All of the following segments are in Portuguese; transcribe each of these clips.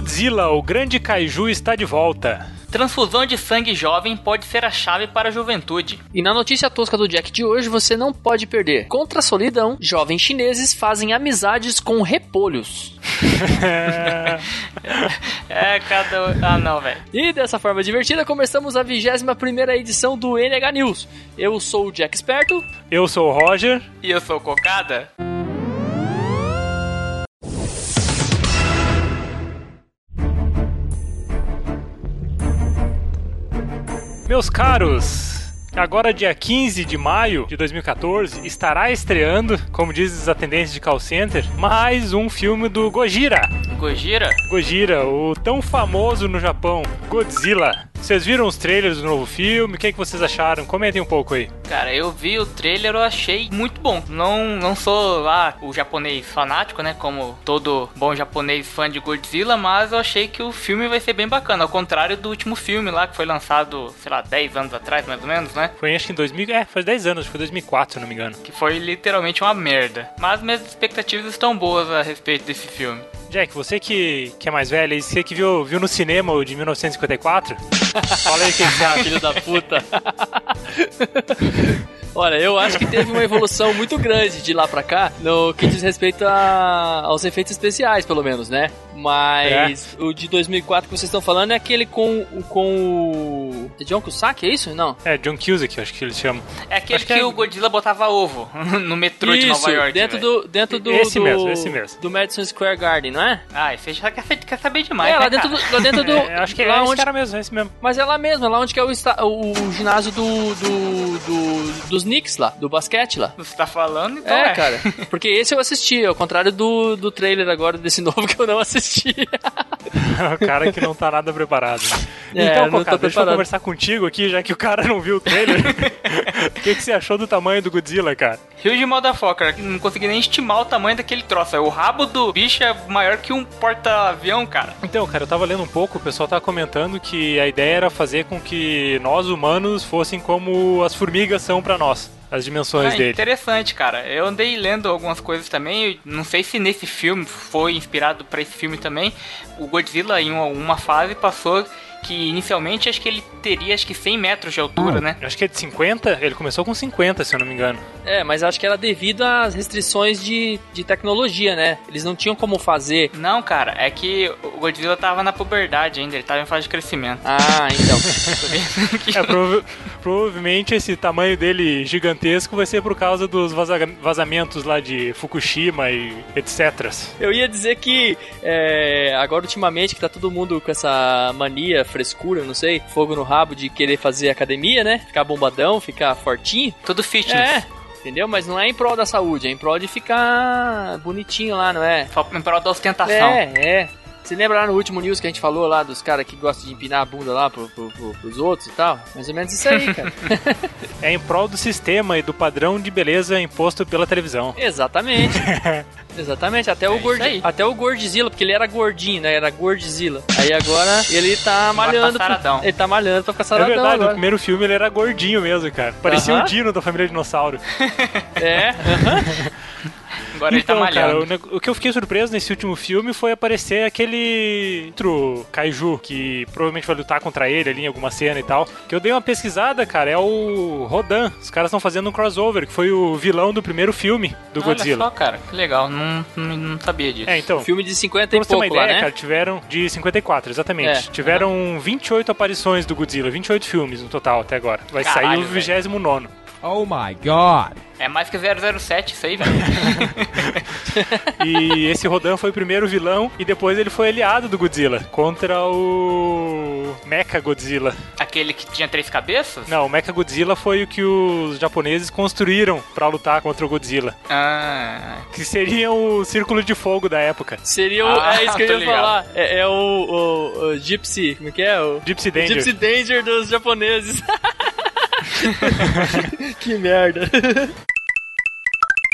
Godzilla, o grande kaiju, está de volta. Transfusão de sangue jovem pode ser a chave para a juventude. E na notícia tosca do Jack de hoje você não pode perder. Contra a solidão, jovens chineses fazem amizades com repolhos. é, cada. Ah, não, velho. E dessa forma divertida, começamos a 21 primeira edição do NH News. Eu sou o Jack Esperto. Eu sou o Roger. E eu sou o Cocada. Meus caros, agora dia 15 de maio de 2014 estará estreando, como diz os atendentes de call center, mais um filme do Gojira. Gojira? Gojira, o tão famoso no Japão, Godzilla. Vocês viram os trailers do novo filme? O que, é que vocês acharam? Comentem um pouco aí. Cara, eu vi o trailer, eu achei muito bom. Não, não sou lá o japonês fanático, né? Como todo bom japonês fã de Godzilla, mas eu achei que o filme vai ser bem bacana. Ao contrário do último filme lá, que foi lançado, sei lá, 10 anos atrás, mais ou menos, né? Foi acho que em 2000. É, faz 10 anos, foi 2004, se não me engano. Que foi literalmente uma merda. Mas minhas expectativas estão boas a respeito desse filme. Jack, você que, que é mais velho, você que viu, viu no cinema o de 1954? Fala aí quem sabe. Filho da puta. Olha, eu acho que teve uma evolução muito grande de lá pra cá no que diz respeito a, aos efeitos especiais, pelo menos, né? Mas é. o de 2004 que vocês estão falando é aquele com, com o. É John Cusack, é isso? Não. É, John Cusack, acho que eles chamam. É aquele que, que é... o Godzilla botava ovo no metrô isso, de Nova York. Dentro do, dentro do. Esse do, mesmo, esse mesmo. Do Madison Square Garden, não é? Ah, esse já quer, quer saber demais. É, né, lá dentro, do, lá dentro do. é, acho que lá é onde... esse cara mesmo, é esse mesmo. Mas é lá mesmo, é lá onde que é o, o, o ginásio do, do, do, dos Knicks lá, do basquete lá. Você tá falando, então. É, é. cara. Porque esse eu assisti, ao contrário do, do trailer agora desse novo que eu não assisti. o cara que não tá nada preparado. É, então, Cocá, deixa preparado. eu conversar contigo aqui, já que o cara não viu o trailer. O que, que você achou do tamanho do Godzilla, cara? Huge motherfucker. Não consegui nem estimar o tamanho daquele troço. O rabo do bicho é maior que um porta-avião, cara. Então, cara, eu tava lendo um pouco, o pessoal tava comentando que a ideia era fazer com que nós, humanos, fossem como as formigas são para nós as dimensões ah, dele. Interessante, cara. Eu andei lendo algumas coisas também. Não sei se nesse filme foi inspirado para esse filme também. O Godzilla, em uma, uma fase, passou que inicialmente acho que ele teria acho que 100 metros de altura, hum, né? Acho que é de 50, ele começou com 50, se eu não me engano. É, mas acho que era devido às restrições de, de tecnologia, né? Eles não tinham como fazer. Não, cara, é que o Godzilla tava na puberdade ainda, ele tava em fase de crescimento. Ah, então. é, prova provavelmente esse tamanho dele gigantesco vai ser por causa dos vaza vazamentos lá de Fukushima e etc. Eu ia dizer que é, agora ultimamente que tá todo mundo com essa mania frescura, não sei, fogo no rabo de querer fazer academia, né? Ficar bombadão, ficar fortinho. Tudo fitness. É. Entendeu? Mas não é em prol da saúde, é em prol de ficar bonitinho lá, não é? Só em prol da ostentação. É, é. Você lembra lá no último news que a gente falou lá dos caras que gostam de empinar a bunda lá pro, pro, pro, pros outros e tal? Mais ou menos isso aí, cara. é em prol do sistema e do padrão de beleza imposto pela televisão. Exatamente. Exatamente, até, é o Gordi, até o Gordzilla, porque ele era gordinho, né? Era Gordzilla. Aí agora ele tá malhando. Tá ele tá malhando pra ficar saradão. É verdade, agora. no primeiro filme ele era gordinho mesmo, cara. Parecia uh -huh. o Dino da família Dinossauro. É. Agora então, ele tá então, malhando. Cara, o, o, que eu fiquei surpreso nesse último filme foi aparecer aquele outro kaiju que provavelmente vai lutar contra ele ali em alguma cena e tal. Que eu dei uma pesquisada, cara, é o Rodan. Os caras estão fazendo um crossover, que foi o vilão do primeiro filme do Olha Godzilla. Olha só, cara, que legal. Não, não, não, sabia disso. É, então. Filme de 50 e pouco uma ideia, lá, né? cara, tiveram de 54, exatamente. É. Tiveram uhum. 28 aparições do Godzilla, 28 filmes no total até agora. Vai Caralho, sair o 29 Oh my god. É mais que 007 isso aí, velho. e esse Rodan foi o primeiro vilão e depois ele foi aliado do Godzilla contra o Mecha Godzilla. Aquele que tinha três cabeças? Não, o Mecha Godzilla foi o que os japoneses construíram para lutar contra o Godzilla. Ah. Que seria o círculo de fogo da época. Seria o. Ah, é isso que eu ia ligado. falar. É, é o, o, o, Gypsy. Como é que é? O Gypsy Danger. Gypsy Danger dos japoneses. que merda.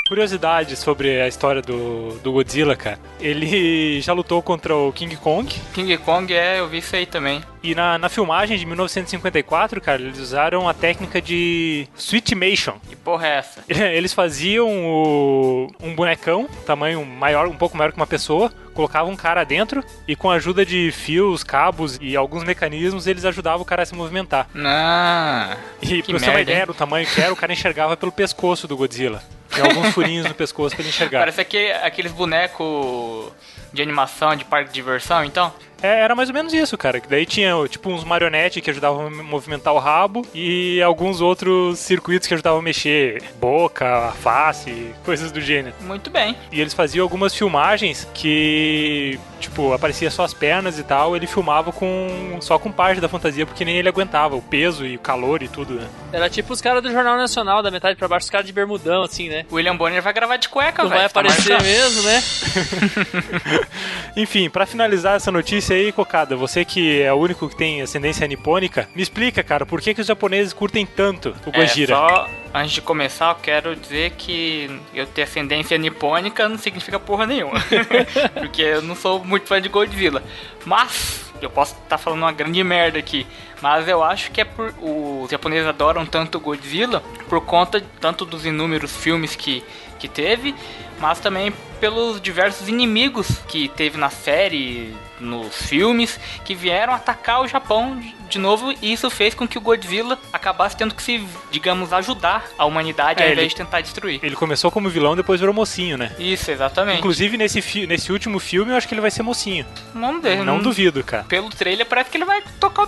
Curiosidade sobre a história do, do Godzilla, cara. Ele já lutou contra o King Kong. King Kong é, eu vi isso aí também. E na, na filmagem de 1954, cara, eles usaram a técnica de Sweetmation. Que porra é essa? Eles faziam o- um bonecão, tamanho maior, um pouco maior que uma pessoa, colocavam um cara dentro e com a ajuda de fios, cabos e alguns mecanismos, eles ajudavam o cara a se movimentar. Ah, E pra você ter uma ideia do tamanho que era, o cara enxergava pelo pescoço do Godzilla. Tem alguns furinhos no pescoço pra ele enxergar. parece aquele, aqueles bonecos de animação de parque de diversão, então? É, era mais ou menos isso, cara. Que daí tinha, tipo, uns marionetes que ajudavam a movimentar o rabo e alguns outros circuitos que ajudavam a mexer boca, face, coisas do gênero. Muito bem. E eles faziam algumas filmagens que, tipo, aparecia só as pernas e tal. Ele filmava com só com parte da fantasia, porque nem ele aguentava o peso e o calor e tudo, né? Era tipo os caras do Jornal Nacional, da metade pra baixo, os caras de bermudão, assim, né? William Bonner vai gravar de cueca, velho. vai tá aparecer marcando. mesmo, né? Enfim, pra finalizar essa notícia aí, Cocada, você que é o único que tem ascendência nipônica, me explica, cara, por que, que os japoneses curtem tanto o É, Gojira? só antes de começar, eu quero dizer que eu ter ascendência nipônica não significa porra nenhuma. Porque eu não sou muito fã de Godzilla. Mas, eu posso estar falando uma grande merda aqui. Mas eu acho que é por. Os japoneses adoram tanto Godzilla por conta tanto dos inúmeros filmes que, que teve, mas também pelos diversos inimigos que teve na série, nos filmes, que vieram atacar o Japão de- novo, e isso fez com que o Godzilla acabasse tendo que se, digamos, ajudar a humanidade É, ao ele- invés de tentar destruir. Ele começou como vilão, depois virou mocinho, né? Isso, exatamente. Inclusive, nesse, nesse último filme, eu acho que ele vai ser mocinho. Vamos ver. Não duvido, cara. Pelo trailer, parece que ele vai tocar o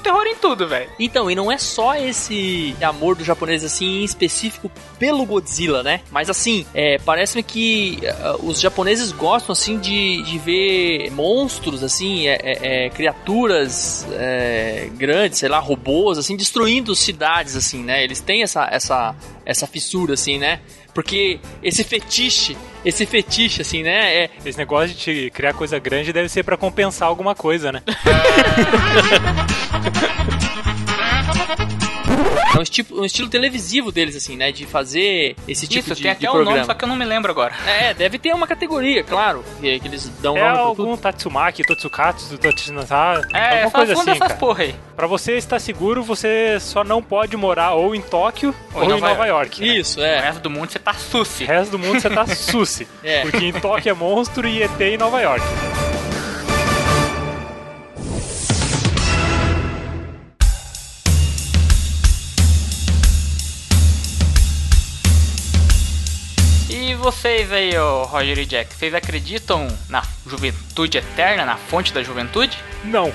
tudo, velho. Então, e não é só esse amor do japonês, assim, em específico pelo Godzilla, né? Mas, assim, é, parece-me que ah, os japoneses gostam, assim, de, de ver monstros, assim, é, é, é, criaturas é, grandes, sei lá, robôs, assim, destruindo cidades, assim, né? Eles têm essa, essa, essa fissura, assim, né? Porque esse fetiche, esse fetiche, assim, né? É, Esse negócio de criar coisa grande deve ser pra compensar alguma coisa, né? é um, tipo, um estilo televisivo deles, assim, né? De fazer esse tipo Isso, de, tem de até o programa. nome, só que eu não me lembro agora. É, deve ter uma categoria, claro, que, que eles dão É nome pra algum tudo. Tatsumaki, Totsukatsu, Totsinata, É, alguma coisa assim, cara. porra aí. Pra você estar seguro, você só não pode morar ou em Tóquio ou, em Nova, York. né? Isso, O é. resto do mundo você tá O suci. resto do mundo você tá suci. É. Porque em Tóquio é monstro e ET em Nova York. Vocês aí, ô Roger e Jack, vocês acreditam na juventude eterna, na fonte da juventude? Não.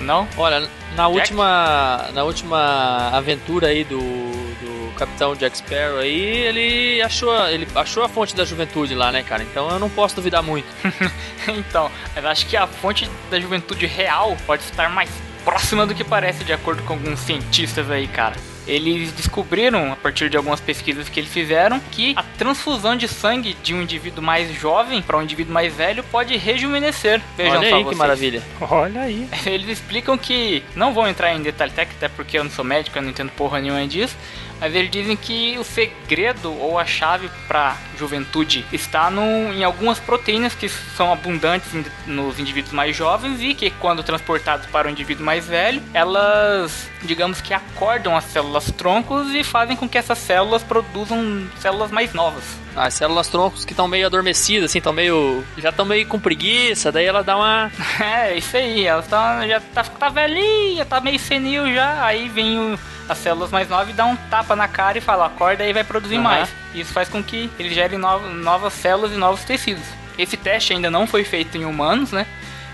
Não? Olha, na Jack? última, na última aventura aí do, do Capitão Jack Sparrow aí, ele achou, ele achou a fonte da juventude lá, né, cara? Então eu não posso duvidar muito. então, mas acho que a fonte da juventude real pode estar mais próxima do que parece, de acordo com alguns cientistas aí, cara. Eles descobriram, a partir de algumas pesquisas que eles fizeram, que a transfusão de sangue de um indivíduo mais jovem para um indivíduo mais velho pode rejuvenescer. Vejam Olha só aí que vocês. maravilha. Olha aí. Eles explicam que, não vou entrar em detalhe técnico, até porque eu não sou médico, eu não entendo porra nenhuma disso, mas eles dizem que o segredo ou a chave para juventude está no, em algumas proteínas que são abundantes nos indivíduos mais jovens e que, quando transportadas para o indivíduo mais velho, elas, digamos que acordam as células troncos e fazem com que essas células produzam células mais novas. As células troncos que estão meio adormecidas, assim, estão meio. já estão meio com preguiça, daí ela dá uma. É, isso aí, ela tá, já tá, tá velhinha, tá meio senil já, aí vem o- as células mais novas e dá um tapa na cara e fala, acorda aí vai produzir Aham. mais. Isso faz com que ele gere no- novas células e novos tecidos. Esse teste ainda não foi feito em humanos, né?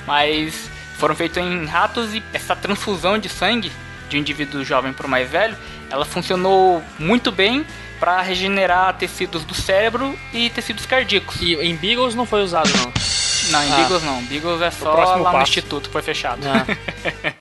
Mas foram feitos em ratos e essa transfusão de sangue de um indivíduo jovem para o mais velho, ela funcionou muito bem para regenerar tecidos do cérebro e tecidos cardíacos. E em Beagles não foi usado, não. Não, em Ah. Beagles não. Beagles é só lá no passo. instituto que foi fechado. Ah.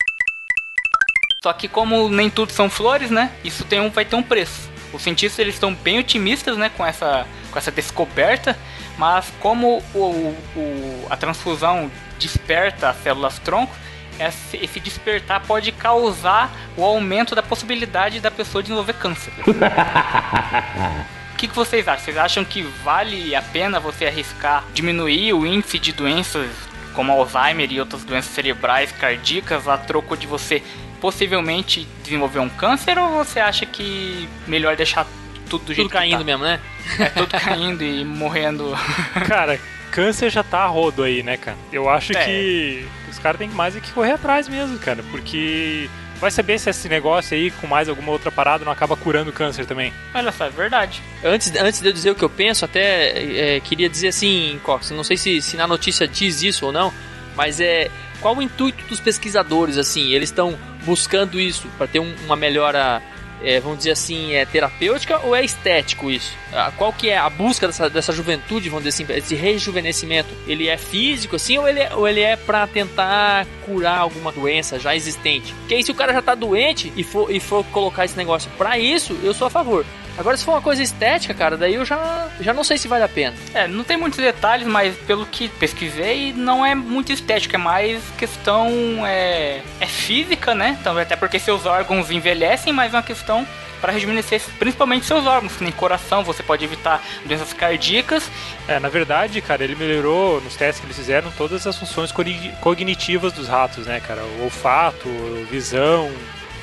Só que como nem tudo são flores, né? Isso tem um, vai ter um preço. Os cientistas eles estão bem otimistas, né, com essa, com essa descoberta, mas como o, o- a transfusão desperta as células tronco, esse, despertar pode causar o aumento da possibilidade da pessoa desenvolver câncer. que, que vocês acham? Vocês acham que vale a pena você arriscar diminuir o índice de doenças como Alzheimer e outras doenças cerebrais, cardíacas, a troco de você possivelmente desenvolver um câncer? Ou você acha que melhor deixar tudo do jeito Tudo caindo que tá? mesmo, né? É tudo caindo e morrendo. Cara, câncer já tá a rodo aí, né, cara? Eu acho É. que os caras têm mais é que correr atrás mesmo, cara, porque vai saber se esse negócio aí com mais alguma outra parada não acaba curando o câncer também. Olha só, é verdade. Antes, antes de eu dizer o que eu penso, até é, queria dizer assim, Cox, não sei se, se na notícia diz isso ou não, mas é qual o intuito dos pesquisadores, assim, eles estão buscando isso para ter um- uma melhora, é, vamos dizer assim, é terapêutica ou é estético isso? Qual que é a busca dessa, dessa juventude, vamos dizer assim, esse rejuvenescimento? Ele é físico, assim, ou ele é, ou ele é para tentar curar alguma doença já existente? Porque aí se o cara já tá doente e for, e for colocar esse negócio para isso, eu sou a favor. Agora, se for uma coisa estética, cara, daí eu já, já não sei se vale a pena. É, não tem muitos detalhes, mas pelo que pesquisei, não é muito estético, é mais questão é, é física, né? Então, até porque seus órgãos envelhecem, mas é uma questão para rejuvenescer principalmente seus órgãos, que nem coração, você pode evitar doenças cardíacas. É, na verdade, cara, ele melhorou nos testes que eles fizeram todas as funções cogni- cognitivas dos ratos, né, cara? O olfato, visão,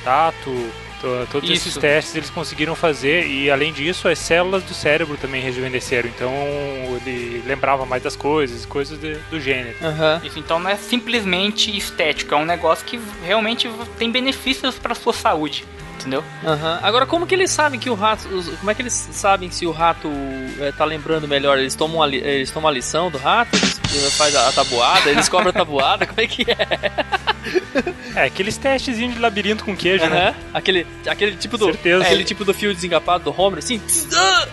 tato, to- todos esses Isso. testes eles conseguiram fazer e além disso as células do cérebro também rejuvenesceram, então ele lembrava mais das coisas, coisas de- do gênero. Aham. Isso então não é simplesmente estético, é um negócio que realmente tem benefícios para sua saúde, entendeu? Aham. Agora, como que eles sabem que o rato. Como é que eles sabem se o rato é, tá lembrando melhor? Eles tomam, a, li- eles tomam a lição do rato? Eles fazem a, a tabuada? Eles cobram a tabuada? Como é que é? É, aqueles testezinhos de labirinto com queijo, né? Aham. Aquele, aquele tipo do. Certeza. Aquele tipo do fio desencapado do Homer, assim. ah,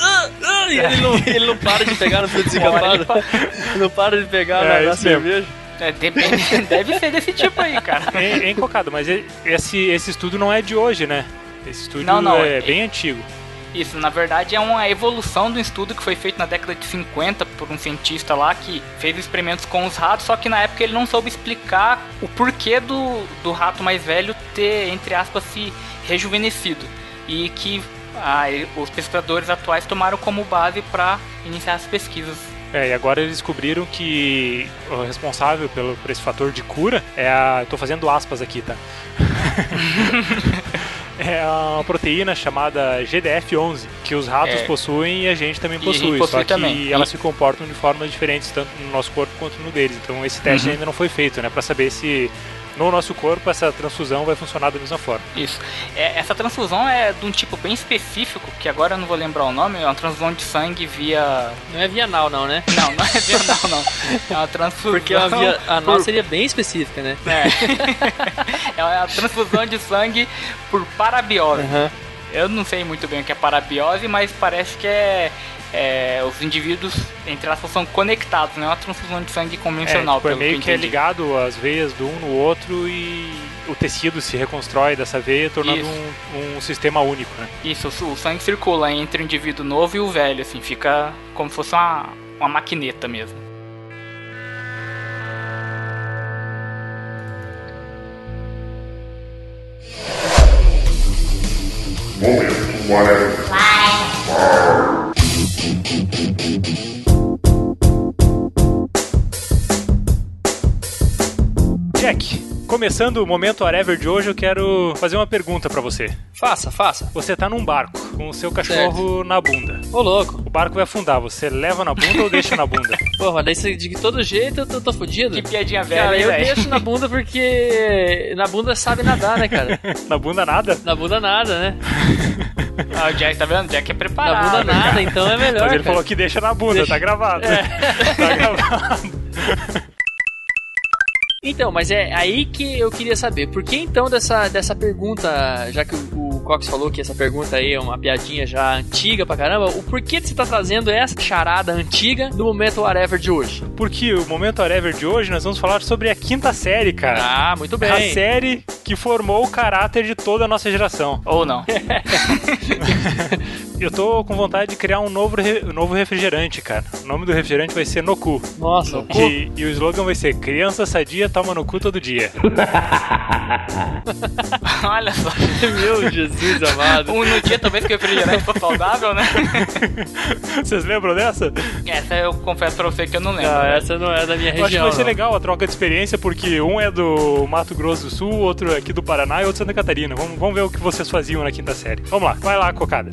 ah, ah, E ele não, ele não para de pegar no fio desencapado. não para de pegar É, na, mesmo. cerveja. É, depende- deve ser desse tipo aí, cara. É, é encocado, mas esse, esse estudo não é de hoje, né? Esse estudo Não, não, é é- bem antigo. Isso, na verdade, é uma evolução do estudo que foi feito na década de 50 por um cientista lá que fez experimentos com os ratos, só que na época ele não soube explicar o porquê do, do rato mais velho ter, entre aspas, se rejuvenescido. E que ah, os pesquisadores atuais tomaram como base para iniciar as pesquisas. É, e agora eles descobriram que o responsável pelo, por esse fator de cura é a. Tô fazendo aspas aqui, tá? é uma proteína chamada GDF11, que os ratos É. possuem e a gente também possui. possui só que também. elas E- se comportam de formas diferentes, tanto no nosso corpo quanto no deles. Então esse teste Uhum. ainda não foi feito, né? Pra saber se no nosso corpo essa transfusão vai funcionar da mesma forma. Isso. É, essa transfusão é de um tipo bem específico, que agora eu não vou lembrar o nome, é uma transfusão de sangue via. Não é vianal, não, né? Não, não é via não, não. É uma transfusão. Porque a, via, a por- nossa seria bem específica, né? É. é uma transfusão de sangue por parabiose. Aham. Eu não sei muito bem o que é parabiose, mas parece que é, é, os indivíduos, entre aspas, são conectados, não é uma transfusão de sangue É, convencional, tipo, é pelo meio que que é ligado as veias do um no outro e o tecido se reconstrói dessa veia, tornando um, um sistema único, né? Isso, o sangue circula entre o indivíduo novo e o velho, assim, fica como se fosse uma, uma maquineta mesmo. Momento whatever. Jack, começando o momento whatever de hoje, eu quero fazer uma pergunta pra você. Faça, faça. Você tá num barco com o seu cachorro na bunda. Ô, louco. O barco vai afundar, você leva na bunda ou deixa na bunda? Porra, daí você- de todo jeito eu tô, tô fudido. Que piadinha velha, Cara, eu velho? deixo na bunda porque na bunda sabe nadar, né, cara? Na bunda nada? Na bunda nada, né? Ah, o Jack, tá vendo? O Jack é Na preparado. bunda nada, cara. então é melhor. Mas ele cara. falou que deixa na bunda, Deixa- tá gravado. Tá gravado. Então, mas é aí que eu queria saber. Por que então dessa, dessa pergunta, já que o, o Cox falou que essa pergunta aí é uma piadinha já antiga pra caramba, o porquê de você tá trazendo essa charada antiga do momento whatever de hoje? Porque o momento whatever de hoje nós vamos falar sobre a quinta série, cara. Ah, muito A bem. série que formou o caráter de toda a nossa geração. Ou não. Eu tô com vontade de criar um novo, re- um novo refrigerante, cara. O nome do refrigerante vai ser Noku. Nossa, E, e o slogan vai ser Criança sadia toma no cu todo dia. Olha só. meu Jesus. Amado. Um no dia talvez que o refrigerante for saudável, né? Vocês lembram dessa? Essa eu confesso pra você que eu não lembro. Não, né? essa não é da minha Eu acho que região. vai ser não. legal a troca de experiência, porque um é do Mato Grosso do Sul, outro é aqui do Paraná e outro Santa Catarina. Vamos, vamos ver o que vocês faziam na quinta série. Vamos lá, vai lá, cocada.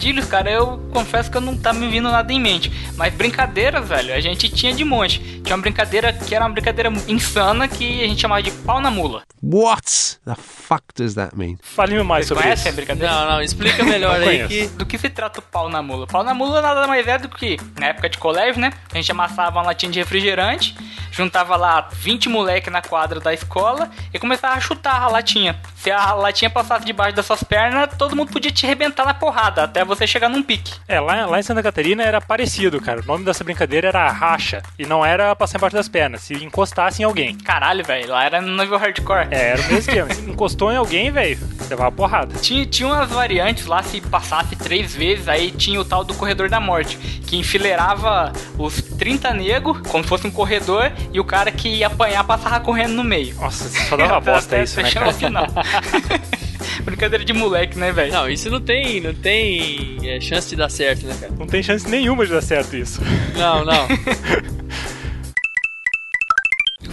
Trocadilhos, cara, eu confesso que eu não tá me vindo nada em mente. Mas brincadeiras, velho, a gente tinha de monte. Tinha uma brincadeira que era uma brincadeira insana que a gente chamava de pau na mula. What the fuck does that mean? Fale-me mais Vocês sobre conhecem a isso. brincadeira? Não, não, explica melhor aí que. Do que se trata o pau na mula? Pau na mula nada mais é do que, na época de colégio, né? A gente amassava uma latinha de refrigerante, juntava lá 20 moleque na quadra da escola e começava a chutar a latinha. Se a latinha passasse debaixo das suas pernas, todo mundo podia te arrebentar na porrada, até você chegar num pique. É, lá, lá em Santa Catarina era parecido, cara. O nome dessa brincadeira era racha. E não era passar embaixo das pernas, se encostasse em alguém. Caralho, velho, lá era no nível hardcore. É, era o mesmo esquema. Se encostou em alguém, velho, levava porrada. Tinha, tinha umas variantes lá, se passasse três vezes, aí tinha o tal do corredor da morte, que enfileirava os 30 negros, como se fosse um corredor, e o cara que ia apanhar passava correndo no meio. Nossa, só dava bosta isso, né, cara? o final. Brincadeira de moleque, né, velho? Não, isso não tem, não tem é, chance de dar certo, né, cara? Não tem chance nenhuma de dar certo isso. Não, não.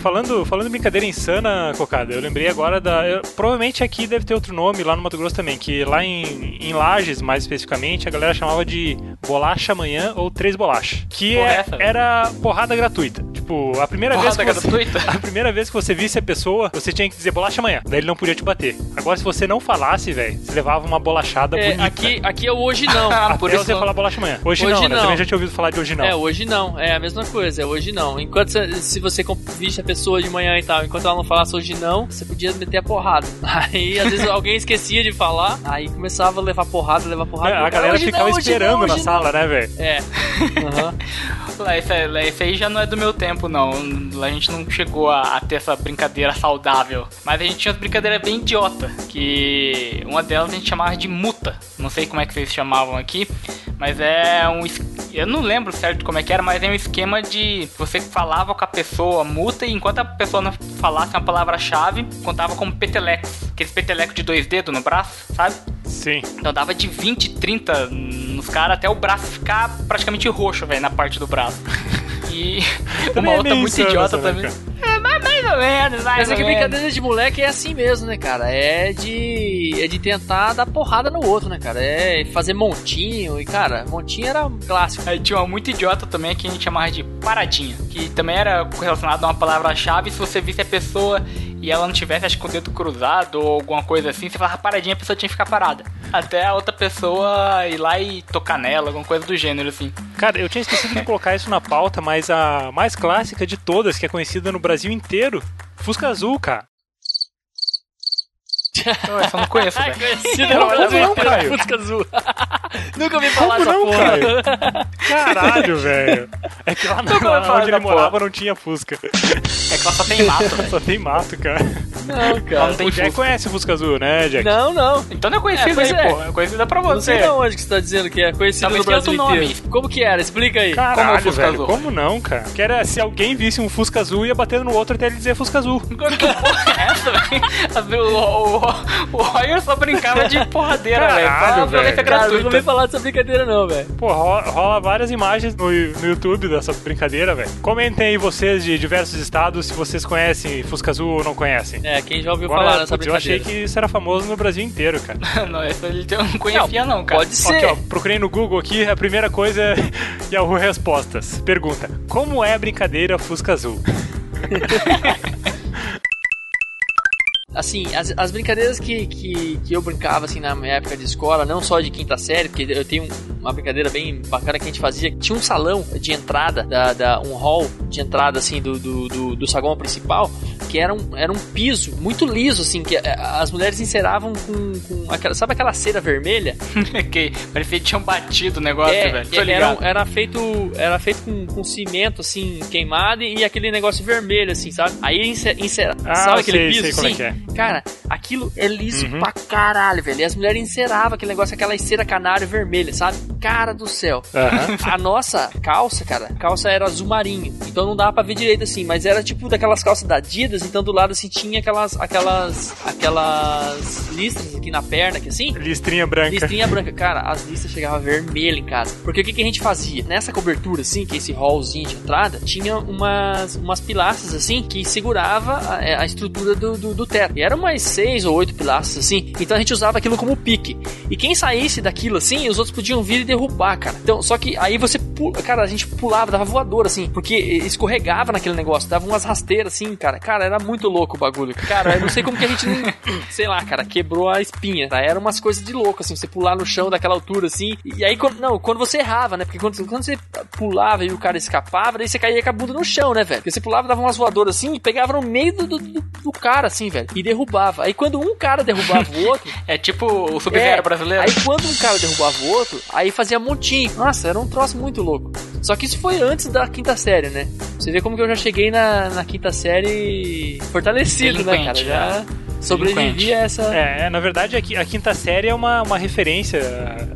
Falando, falando brincadeira insana, Cocada, eu lembrei agora da. eu- provavelmente aqui deve ter outro nome, lá no Mato Grosso também, que lá em, em Lages, mais especificamente, a galera chamava de bolacha amanhã ou três bolachas. Que Porra, é- era porrada gratuita. Tipo, a primeira Porrada vez que você, gratuita? A primeira vez que você visse a pessoa, você tinha que dizer bolacha amanhã. Daí ele não podia te bater. Agora, se você não falasse, velho, você levava uma bolachada É, bonita. aqui, aqui é o hoje não. Até por isso você não- falar bolacha amanhã. Hoje, Hoje não, né? não. Também já tinha ouvido falar de hoje não. É, hoje não. É a mesma coisa, é hoje não. Enquanto se você visse a pessoa de manhã e tal, enquanto ela não falasse hoje não, você podia meter a porrada. Aí, às vezes, alguém esquecia de falar, aí começava a levar porrada, levar porrada. É, a galera Hoje ficava não, esperando não, na sala, né, velho? não. É. Lá, esse aí já não é do meu tempo, não. Lá a gente não chegou a, a ter essa brincadeira saudável. Mas a gente tinha umas brincadeiras bem idiota. Que uma delas a gente chamava de muta. Não sei como é que vocês chamavam aqui. Mas é um. Eu não lembro certo como é que era, mas é um esquema de você falava com a pessoa muta e enquanto a pessoa não falasse uma palavra-chave, contava como peteleco. Aqueles petelecos de dois dedos no braço, sabe? Sim. Então dava de 20, 30 nos caras até o braço ficar praticamente roxo, velho, na parte do braço. E uma é outra muito insano idiota né, também. É, mas mais ou menos, mais Mas é que menos. brincadeira de moleque é assim mesmo, né, cara? É de. É de tentar dar porrada no outro, né, cara? É fazer montinho. E, cara, montinho era um clássico. Aí tinha uma muito idiota também que a gente chamava de paradinha. Que também era relacionado a uma palavra-chave. Se você visse a pessoa e ela não tivesse, acho que com o dedo cruzado ou alguma coisa assim, você falava paradinha, a pessoa tinha que ficar parada. Até a outra pessoa ir lá e tocar nela, alguma coisa do gênero, assim. Cara, eu tinha esquecido de colocar isso na pauta, mas a mais clássica de todas, que é conhecida no Brasil inteiro, Fusca Azul, cara. Eu essa eu não conheço, velho. Conhecido Como no Brasil não, inteiro? Fusca azul. Nunca ouvi falar Como não, porra. Caralho, velho. É que lá, Nunca lá onde ele da morava porra. não tinha Fusca. É que ela só tem mato, velho. Só tem mato, cara. Não, cara. Não tem O Jack conhece o Fusca Azul, né, Jack? Não, não. Então não é conhecida É, aí, é. pô. É conhecida pra Não sei você. de onde que você tá dizendo que é conhecido Talvez no Brasil outro inteiro. nome. Como que era? Explica aí. Caralho, Como o Fusca velho, Azul? como não, cara? Que era se alguém visse um Fusca Azul ia bater no outro até ele dizer Fusca Azul. Agora que porra é essa, velho? O, o, o Royer só brincava de porradeira, velho. Caralho, Só violência velho. Gratuita. falar dessa brincadeira não, velho. Pô, rola, rola várias imagens no, no YouTube dessa brincadeira, velho. Comentem aí vocês de diversos estados se vocês conhecem Fusca Azul ou não conhecem. É, quem já ouviu Agora, falar nessa putz, eu achei brincadeira. que isso era famoso no Brasil inteiro, cara. Não, ele eu não conhecia, não, cara. Pode ser. Aqui, ó, procurei no Google aqui, a primeira coisa é Yahoo Respostas. Pergunta: Como é a brincadeira Fusca Azul? Assim, as, as brincadeiras que, que, que eu brincava, assim, na minha época de escola, não só de quinta série, porque eu tenho uma brincadeira bem bacana que a gente fazia. Tinha um salão de entrada, da, da, um hall de entrada, assim, do, do, do, do saguão principal, que era um, era um piso muito liso, assim, que eh, as mulheres enceravam com, com aquela, sabe aquela cera vermelha? que parecia que tinham batido o negócio, É, velho. Tô era, era feito, era feito com, com cimento, assim, queimado e aquele negócio vermelho, assim, sabe? Aí incera, Ah, sabe aquele sei, piso? sei como é Sim. que é. Cara, aquilo é liso Uhum. pra caralho, velho. E as mulheres enceravam aquele negócio, aquela cera canário vermelha, sabe? Cara do céu. Aham. A nossa calça, cara, calça era azul marinho. Então não dava pra ver direito assim, mas era tipo daquelas calças da Adidas então do lado assim tinha aquelas aquelas aquelas listras aqui na perna, que assim, Listrinha branca. Listrinha branca, cara, as listas chegavam vermelha em casa. Porque o que, que a gente fazia? Nessa cobertura, assim, que é esse hallzinho de entrada, tinha umas, umas pilastras, assim, que segurava a, a estrutura do, do, do teto. E eram umas seis ou oito pilastras, assim. Então a gente usava aquilo como pique. E quem saísse daquilo, assim, os outros podiam vir e derrubar, cara. Então, só que aí você cara, a gente pulava, dava voador, assim, porque escorregava naquele negócio, dava umas rasteiras, assim, cara. Cara, era muito louco o bagulho. Cara, eu não sei como que a gente sei lá, cara, quebrou a espinha, tá? Era umas coisas de louco, assim, você pular no chão daquela altura, assim. E aí, quando, não, quando você errava, né? Porque quando, quando você pulava e o cara escapava, daí você caía com a bunda no chão, né, velho? Porque você pulava, dava umas voadoras assim e pegava no meio do, do, do- cara, assim, velho. E derrubava. Aí quando um cara derrubava o outro. É tipo o Sub-Zero É, brasileiro. Aí quando um cara derrubava o outro, aí fazia montinho. Nossa, era um troço muito louco. Só que isso foi antes da quinta série, né? Você vê como que eu já cheguei na, na quinta série fortalecido, né, cara? Já sobrevivi Delinquente. a essa. É, na verdade a, qui- a quinta série é uma, uma referência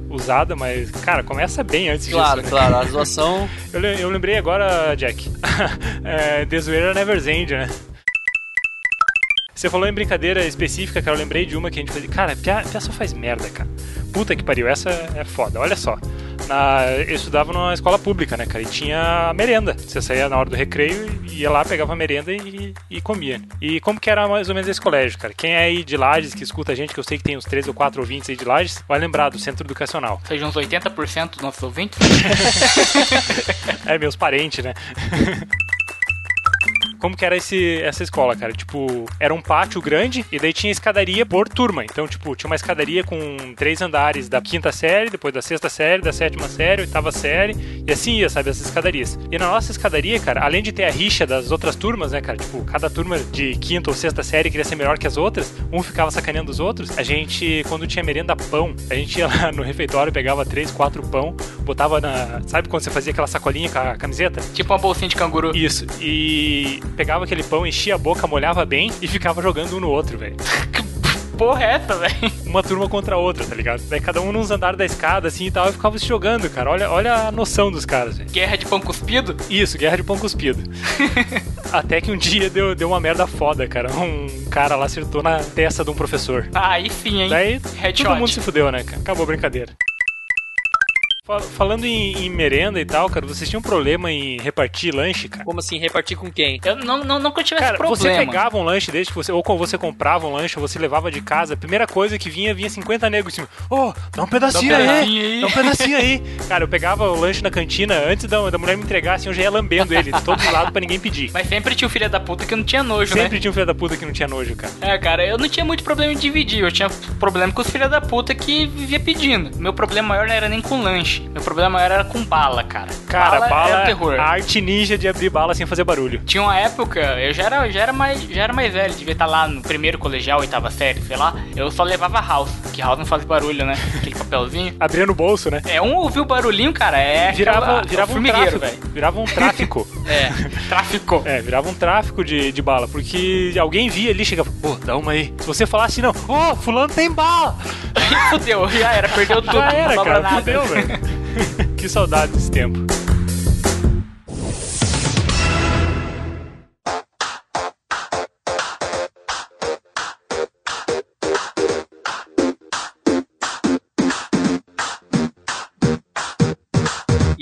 usada, mas, cara, começa bem antes Claro, disso. né? claro, a zoação. Eu, eu lembrei agora, Jack. é, The Zoeira Never End, né? Você falou em brincadeira específica, cara. Eu lembrei de uma que a gente fazia. Cara, Pia, Pia só faz merda, cara. Puta que pariu, essa é foda. Olha só. Na, eu estudava numa escola pública, né, cara? E tinha a merenda. Você saía na hora do recreio, ia lá, pegava a merenda e, e comia. E como que era mais ou menos esse colégio, cara? Quem é aí de Lages, que escuta a gente, que eu sei que tem uns três ou quatro ouvintes aí de Lages, vai lembrar do Centro Educacional. Seja uns 80% dos nossos ouvintes. É, meus parentes, né? Como que era esse, essa escola, cara? Tipo, era um pátio grande e daí tinha escadaria por turma. Então, tipo, tinha uma escadaria com três andares da quinta série, depois da sexta série, da sétima série, oitava série, e assim ia, sabe, essas escadarias. E na nossa escadaria, cara, além de ter a rixa das outras turmas, né, cara? Tipo, cada turma de quinta ou sexta série queria ser melhor que as outras, um ficava sacaneando os outros. A gente, quando tinha merenda pão, a gente ia lá no refeitório, pegava três, quatro pão, botava na. Sabe quando você fazia aquela sacolinha com a camiseta? tipo uma bolsinha de canguru. Isso, e pegava aquele pão, enchia a boca, molhava bem e ficava jogando um no outro, velho. Porra, é essa, velho? Uma turma contra a outra, tá ligado? Daí cada um nos andares da escada, assim e tal, e ficava se jogando, cara. Olha, olha a noção dos caras, velho. Guerra de pão cuspido? Isso, guerra de pão cuspido. Até que um dia deu, deu uma merda foda, cara. Um cara lá acertou na testa de um professor. Ah, aí sim, hein? Daí Headshot. todo mundo se fudeu, né, cara? Acabou a brincadeira. Fal- Falando em, em merenda e tal, cara, vocês tinham problema em repartir lanche, cara? Como assim, repartir com quem? Eu não, não, nunca tive Cara, problema. você pegava um lanche desde que você. Ou quando você comprava um lanche, ou você levava de casa, a primeira coisa que vinha, vinha 50 negros em cima. Ô, dá um pedacinho, Dá um aí, pedacinho aí." Dá um pedacinho aí. Cara, eu pegava o lanche na cantina, antes da, da mulher me entregar, assim, eu já ia lambendo ele de todos os lados pra ninguém pedir. Mas sempre tinha o filho da puta que não tinha nojo, Sempre né? tinha um filho da puta que não tinha nojo, cara. É, cara, eu não tinha muito problema em dividir. Eu tinha problema com os filhos da puta que vivia pedindo. Meu problema maior não era nem com lanche. Meu problema maior era com bala, cara. Cara, bala, era o terror. a arte ninja de abrir bala sem fazer barulho. Tinha uma época, eu já era, já era, mais, já era mais velho, devia estar lá no primeiro colegial, oitava série, sei lá. Eu só levava house, que house não faz barulho, né? Aquele papelzinho. Abria no bolso, né? É, um ouviu o barulhinho, cara, é. Virava, aquela- virava é um tráfico. Virava um tráfico. É, tráfico. É, virava um tráfico de, de bala, porque alguém via ali e chegava, pô, dá uma aí. Se você falasse não, ô, fulano tem bala! Fudeu, já era, perdeu tudo. Já era, cara, nada. fudeu, velho. que saudade desse tempo.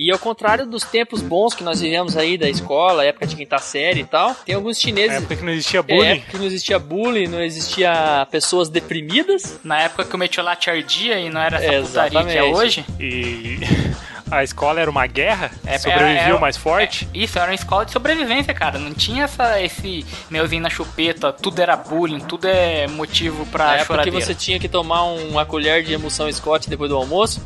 E ao contrário dos tempos bons que nós vivemos aí da escola, época de quinta série e tal, tem alguns Na chineses. época que não existia É, bullying. época que não existia bullying, não existia pessoas deprimidas. Na época que o metiolate ardia e não era essa É, putaria que é exatamente. hoje. E a escola era uma guerra, É, sobrevivia é, é, o mais forte. é, isso, era uma escola de sobrevivência, cara. Não tinha essa, esse melzinho na chupeta, tudo era bullying, tudo é motivo pra que choradeira. você tinha que tomar um, uma colher de emulsão Scott depois do almoço.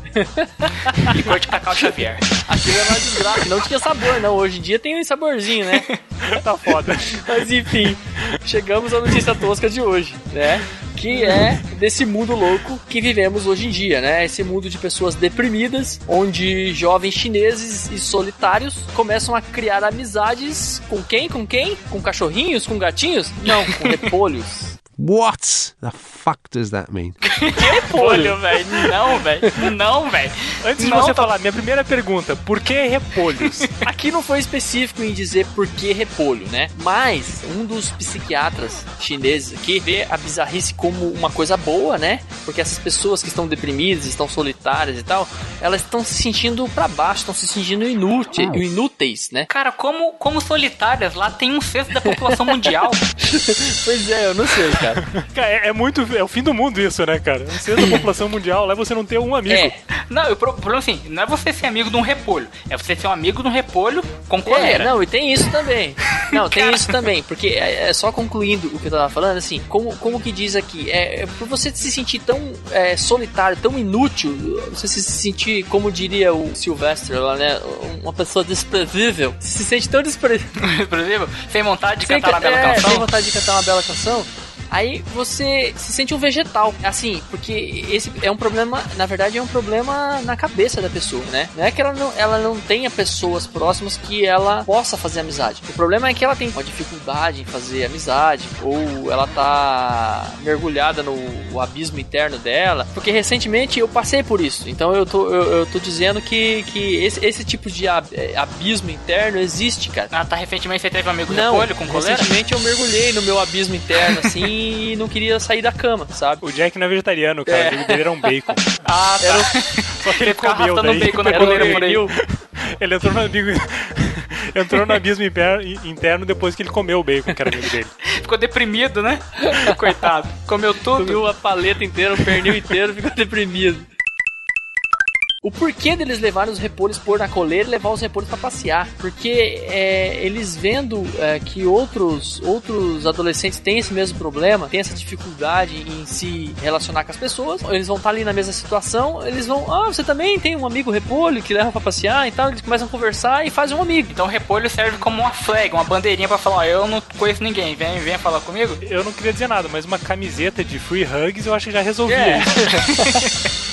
Licor de cacau Xavier. Aquilo era uma desgraça. Não tinha sabor, não. Hoje em dia tem um saborzinho, né? tá foda. Mas enfim, chegamos à notícia tosca de hoje, né? Que é desse mundo louco que vivemos hoje em dia, né? Esse mundo de pessoas deprimidas, onde jovens chineses e solitários começam a criar amizades com quem? Com quem? Com cachorrinhos? Com gatinhos? Não, com repolhos. What the fuck does that mean? Repolho, velho. Não, velho. Não, velho. Antes de Não, você tá- falar, minha primeira pergunta, por que repolhos? Aqui não foi específico em dizer por que repolho, né? Mas um dos psiquiatras chineses aqui vê a bizarrice como uma coisa boa, né? Porque essas pessoas que estão deprimidas, estão solitárias e tal, elas estão se sentindo pra baixo, estão se sentindo inúteis, inúteis, né? Cara, como, como solitárias, lá tem um sexto da população mundial. Pois é, eu não sei, cara. cara, é, é muito. É o fim do mundo isso, né, cara? Sexto da população mundial, lá é você não ter um amigo. É, Não, o pro- problema assim, não é você ser amigo de um repolho, é você ser um amigo de um repolho com É, coleira. não, e tem isso também. Não, tem isso também, porque é, é só concluindo o que eu tava falando, assim, como, como que diz aqui, é, é por você se sentir tão é, solitário, tão inútil, você se sentir, como diria o Sylvester lá, né, uma pessoa desprezível, se sente tão desprezível, exemplo, sem vontade de sem, cantar uma bela é, canção. sem vontade de cantar uma bela canção, aí você se sente um vegetal. Assim, porque esse é um problema, na verdade, é um problema na cabeça da pessoa, né? Não é que ela não, ela não tenha pessoas próximas que ela possa fazer amizade. O problema é que ela tem uma dificuldade em fazer amizade, ou ela tá mergulhada no abismo interno dela. Porque recentemente eu passei por isso. Então eu tô, eu, eu tô dizendo que, que esse, esse tipo de é, abismo interno existe, cara. Ah, tá, recentemente você teve um amigo Não, repolho com coleira? recentemente eu mergulhei no meu abismo interno, assim, e não queria sair da cama, sabe? O Jack não é vegetariano, cara. É. O amigo dele era um bacon. Ah, tá. Só que ele ficava comeu daí. bacon na Era um por aí. Ele entrou no amigo. entrou no abismo interno depois que ele comeu o bacon, que era amigo dele. Ficou deprimido, né? Coitado. Comeu tudo. Comeu a paleta inteira, o pernil inteiro, ficou deprimido. O porquê deles levarem os repolhos pôr na coleira e levar os repolhos pra passear? Porque é, eles vendo é, que outros, outros adolescentes têm esse mesmo problema, têm essa dificuldade em se relacionar com as pessoas, eles vão estar ali na mesma situação, eles vão, ah, você também tem um amigo repolho que leva pra passear e tal, eles começam a conversar e fazem um amigo. Então o repolho serve como uma flag, uma bandeirinha pra falar, ó, eu não conheço ninguém, vem, vem falar comigo. Eu não queria dizer nada, mas uma camiseta de free hugs eu acho que já resolvia É.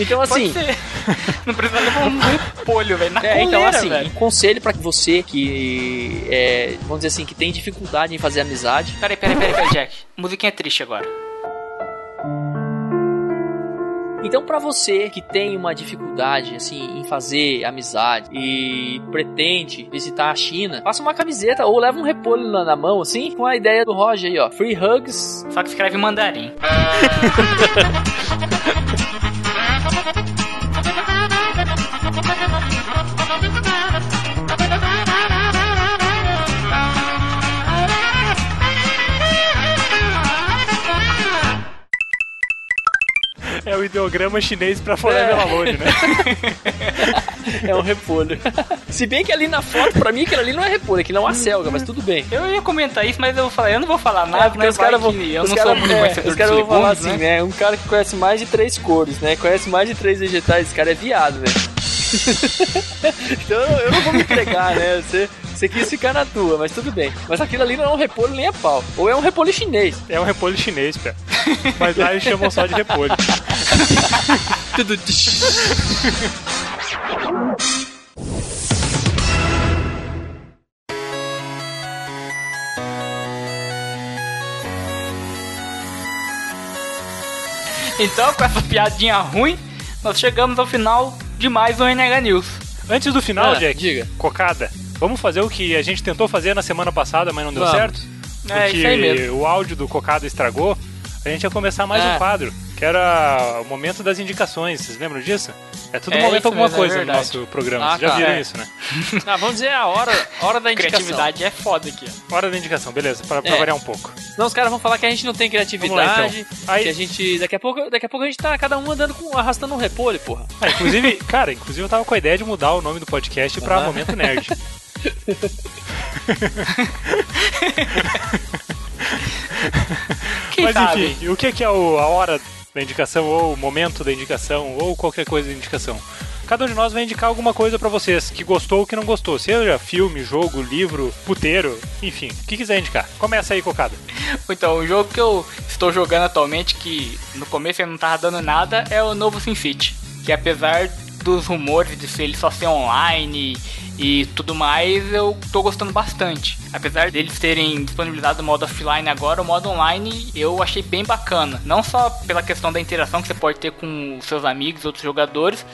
Então assim. Não precisa levar um repolho, velho, na É, coleira, então assim, velho. um conselho pra você que é, vamos dizer assim, que tem dificuldade em fazer amizade. Peraí, peraí, peraí, peraí, Jack. Musiquinha triste agora. Então pra você que tem uma dificuldade assim em fazer amizade e pretende visitar a China, faça uma camiseta ou leva um repolho na, na mão assim, com a ideia do Roger aí, ó, free hugs. Só que escreve mandarim. É o ideograma chinês pra Forever É. Alone, né? É um repolho. Se bem que ali na foto, pra mim, aquilo ali não é repolho, aquilo é uma selga, mas tudo bem. Eu ia comentar isso, mas eu vou falar, eu não vou falar nada, porque né? os caras vão. eu os não cara- sou muito é, conhecedor Os caras vão falar assim, né? né? Um cara que conhece mais de três cores, né? Conhece mais de três vegetais, esse cara é viado, né? então eu eu não vou me entregar, né? Você, você quis ficar na tua, mas tudo bem. Mas aquilo ali não é um repolho nem a pau. Ou é um repolho chinês. É um repolho chinês, pé. Mas lá eles chamam só de repolho. Tudo. Então, com essa piadinha ruim, nós chegamos ao final de mais um NH News. Antes do final, Ah, Jack, diga. cocada, vamos fazer o que a gente tentou fazer na semana passada, mas não deu Vamos. certo? É, Porque isso aí mesmo. o áudio do cocada estragou. A gente ia começar mais É. um quadro, que era o momento das indicações. Vocês lembram disso? É tudo É momento alguma mesmo, é coisa no verdade. nosso programa. Ah, Vocês já tá, viram é. isso, né? Ah, vamos dizer a hora, hora da indicação. Criatividade é foda aqui. ó. Hora da indicação, beleza, pra, pra É. variar um pouco. Senão os caras vão falar que a gente não tem Vamos lá, criatividade. então. Aí- Que a gente. Daqui a, pouco, daqui a pouco a gente tá cada um andando com. arrastando um repolho, porra. Ah, inclusive, cara, inclusive eu tava com a ideia de mudar o nome do podcast pra Ah. Momento Nerd. Quem Mas sabe? enfim, o que que é o- a hora da indicação, ou o momento da indicação, ou qualquer coisa da indicação? Cada um de nós vai indicar alguma coisa pra vocês, que gostou ou que não gostou. Seja filme, jogo, livro, puteiro, enfim, o que quiser indicar. Começa aí, Cocada. Então, o jogo que eu estou jogando atualmente, que no começo ele não tava dando nada, é o novo SimCity. Que apesar dos rumores de ser ele só ser online e tudo mais, eu tô gostando bastante. Apesar deles terem disponibilizado o modo offline agora, o modo online eu achei bem bacana. Não só pela questão da interação que você pode ter com seus amigos, outros jogadores,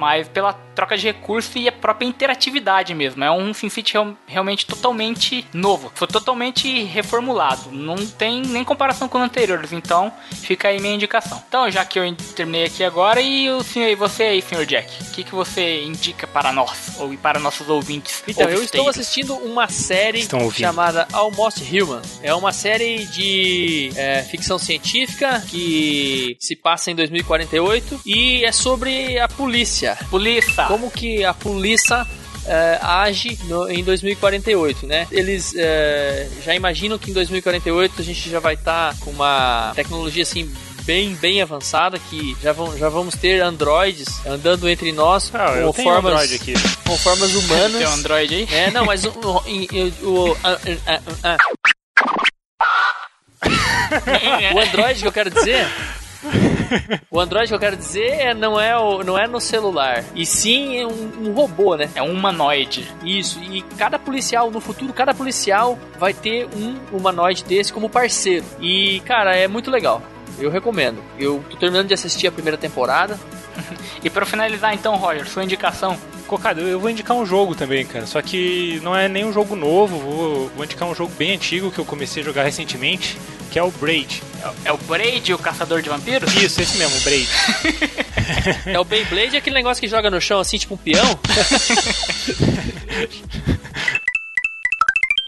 mas pela troca de recursos e a própria interatividade mesmo. É um SimCity real, realmente totalmente novo. Foi totalmente reformulado. Não tem nem comparação com os anteriores. Então, fica aí minha indicação. Então, já que eu terminei aqui agora, e o senhor, e você aí, senhor Jack? O que, que você indica para nós, ou para nossos ouvintes? Então, eu estou assistindo uma série chamada Almost Human. É uma série de é, ficção científica que se passa em 2048 e é sobre a polícia. Polícia! Como que a polícia é, age no- em 2048, né? Eles é, já imaginam que em 2048 a gente já vai estar com uma tecnologia assim bem bem avançada que já, vão, já vamos ter androides andando entre nós Ah, com formas com formas humanas. Tem um Android aí? É, não, mas o. o, o, o- a- a- a- o Android que eu quero dizer. O Android que eu quero dizer é, não, é o, não é no celular, e sim é um, um robô, né? É um humanoide. Isso, e cada policial, no futuro, cada policial vai ter um humanoide desse como parceiro. E, cara, é muito legal. Eu recomendo. Eu tô terminando de assistir a primeira temporada. E para finalizar então, Roger, sua indicação. Cocado, eu vou indicar um jogo também, cara. Só que não é nem um jogo novo, vou, vou indicar um jogo bem antigo que eu comecei a jogar recentemente, que é o Braid. É o Braid, o caçador de vampiros? Isso, esse mesmo, o Braid. É o Beyblade, aquele negócio que joga no chão assim, tipo um peão.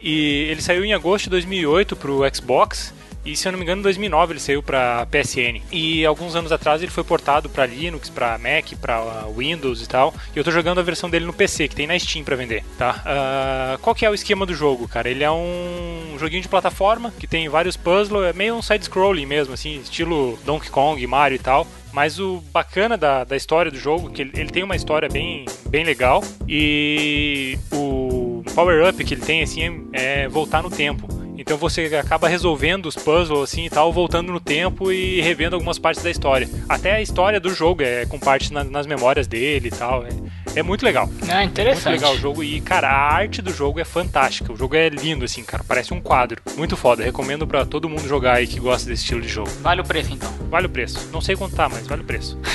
E ele saiu em agosto de 2008 pro Xbox. E se eu não me engano, em 2009 ele saiu pra PSN. E alguns anos atrás ele foi portado pra Linux, pra Mac, pra uh, Windows e tal. E eu tô jogando a versão dele no PC, que tem na Steam pra vender, tá? Ah, qual que é o esquema do jogo, cara? Ele é um joguinho de plataforma que tem vários puzzles, é meio um side-scrolling mesmo, assim, estilo Donkey Kong, Mario e tal. Mas o bacana da, da história do jogo, que ele, ele tem uma história bem, bem legal. E o power-up que ele tem, assim, é voltar no tempo. Então você acaba resolvendo os puzzles assim e tal, voltando no tempo e revendo algumas partes da história. Até a história do jogo é com partes na- nas memórias dele e tal. É, é muito legal. Ah, Muito interessante. legal o jogo e, cara, a arte do jogo é fantástica. O jogo é lindo, assim, cara. Parece um quadro. Muito foda. Recomendo pra todo mundo jogar aí que gosta desse estilo de jogo. Vale o preço então. Vale o preço. Não sei quanto tá, mas vale o preço.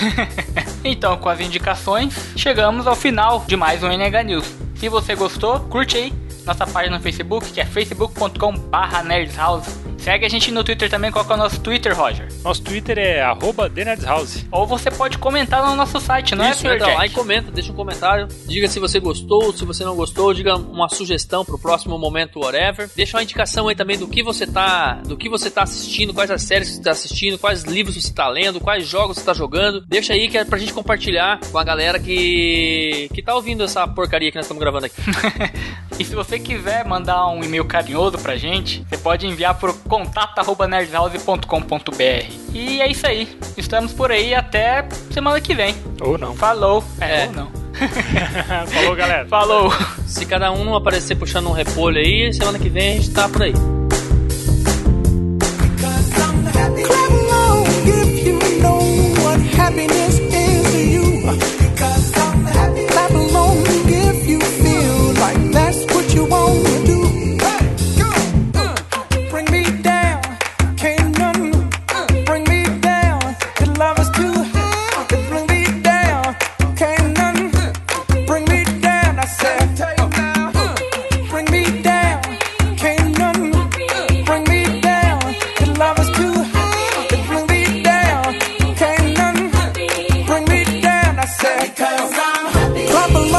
Então, com as indicações, chegamos ao final de mais um NH News. Se você gostou, curte aí nossa página no Facebook, que é facebook.com.br nerdshouse. Segue a gente no Twitter também, qual que é o nosso Twitter, Roger? Nosso Twitter é arroba TheNerdsHouse. Ou você pode comentar no nosso site, não Isso, é, entra lá e Jack? comenta, deixa um comentário. Diga se você gostou, se você não gostou, diga uma sugestão pro próximo momento, whatever. Deixa uma indicação aí também do que você tá, do que você tá assistindo, quais as séries que você tá assistindo, quais livros você tá lendo, quais jogos você tá jogando. Deixa aí que é pra gente compartilhar com a galera que que tá ouvindo essa porcaria que nós estamos gravando aqui. E se você quiser mandar um e-mail carinhoso pra gente, você pode enviar pro contato.nerdhouse.com.br. E é isso aí. Estamos por aí até semana que vem. Ou não. Falou. É, É. ou não. Falou, galera. Falou. Se cada um não aparecer puxando um repolho aí, semana que vem a gente tá por aí. I.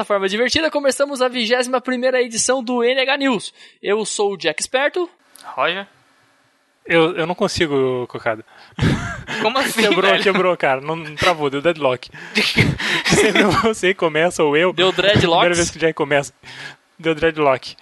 dessa forma divertida, começamos a 21 edição do NH News. Eu sou o Jack Esperto. Roger. Eu, eu não consigo, cocada. Como assim? quebrou, velho? quebrou, cara. Não, não travou, deu deadlock. Sempre você começa ou eu. Deu dreadlock? Primeira vez que o Jack começa. Deu dreadlock.